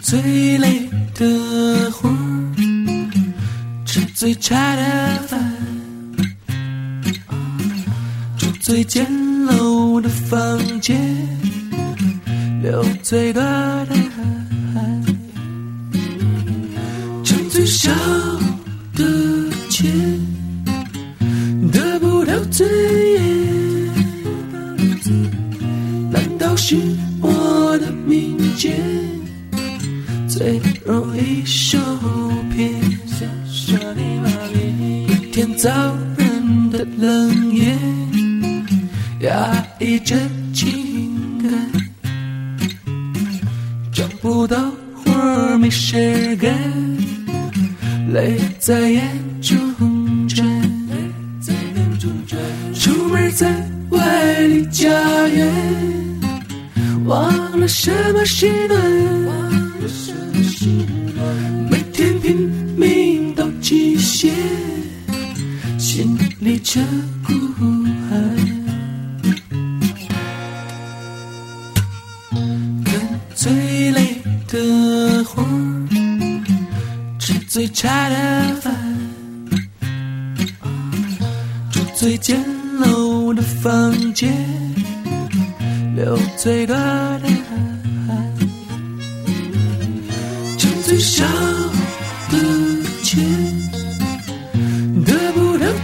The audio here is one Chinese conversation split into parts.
最累的活儿吃最差的饭住最简陋的房间流最大的汗挣最少的钱得不到尊严难道是我的命贱最容易受骗？一天早人的冷眼，压抑着情感，找不到活儿没事干，泪在眼中转，出门在外离家园，忘了什么是暖。心里却孤寒。干最累的活儿，吃最差的饭，住最简陋的房间，流最多的汗。挣最少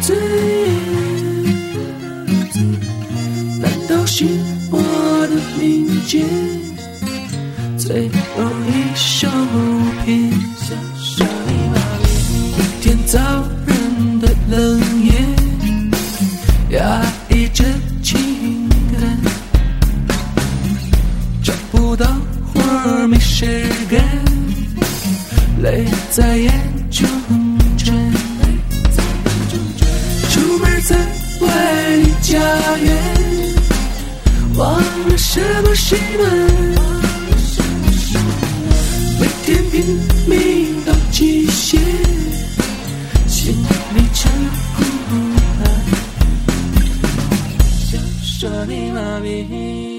得不到尊严，难道是我的民间最容易受骗？天早人的冷眼，压抑着情感。找不到活儿没事干，泪在眼中为什么？什么？为什么？每天拼命都极限，心里真苦安。想说你妈咪。